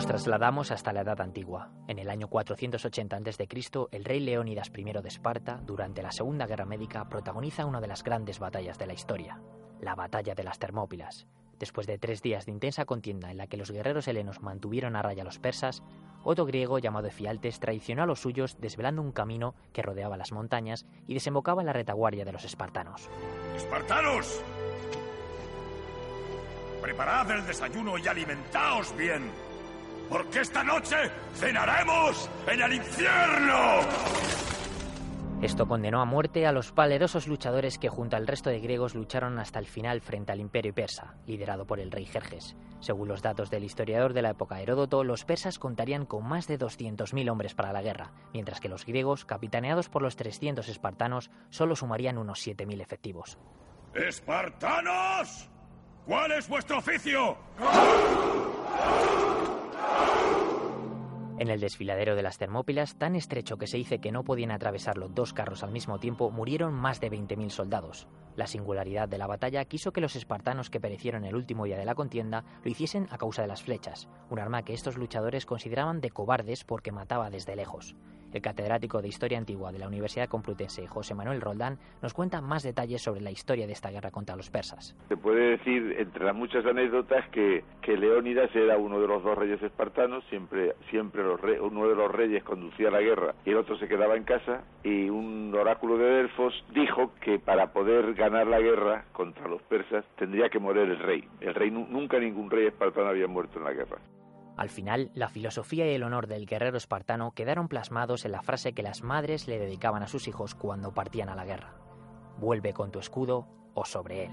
Nos trasladamos hasta la Edad Antigua. En el año 480 a.C., el rey Leónidas I de Esparta, durante la Segunda Guerra Médica, protagoniza una de las grandes batallas de la historia, la Batalla de las Termópilas. Después de tres días de intensa contienda en la que los guerreros helenos mantuvieron a raya a los persas, otro griego llamado Efialtes traicionó a los suyos desvelando un camino que rodeaba las montañas y desembocaba en la retaguardia de los espartanos. ¡Espartanos! Preparad el desayuno y alimentaos bien, porque esta noche cenaremos en el infierno. Esto condenó a muerte a los valerosos luchadores que junto al resto de griegos lucharon hasta el final frente al imperio persa, liderado por el rey Jerjes. Según los datos del historiador de la época Heródoto, los persas contarían con más de 200.000 hombres para la guerra, mientras que los griegos, capitaneados por los 300 espartanos, solo sumarían unos 7.000 efectivos. ¡Espartanos! ¿Cuál es vuestro oficio? En el desfiladero de las Termópilas, tan estrecho que se dice que no podían atravesarlo dos carros al mismo tiempo, murieron más de 20.000 soldados. La singularidad de la batalla quiso que los espartanos que perecieron el último día de la contienda lo hiciesen a causa de las flechas, un arma que estos luchadores consideraban de cobardes porque mataba desde lejos. El catedrático de Historia Antigua de la Universidad Complutense, José Manuel Roldán, nos cuenta más detalles sobre la historia de esta guerra contra los persas. Se puede decir, entre las muchas anécdotas, que, que Leónidas era uno de los dos reyes espartanos, siempre, siempre uno de los reyes conducía la guerra y el otro se quedaba en casa, y un oráculo de Delfos dijo que para poder ganar la guerra contra los persas tendría que morir el rey. El rey nunca ningún rey espartano había muerto en la guerra. Al final, la filosofía y el honor del guerrero espartano quedaron plasmados en la frase que las madres le dedicaban a sus hijos cuando partían a la guerra. Vuelve con tu escudo o sobre él.